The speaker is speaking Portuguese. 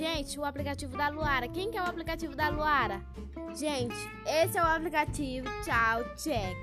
Gente, o aplicativo da Luara. Quem que é o aplicativo da Luara? Gente, esse é o aplicativo Tchau Check.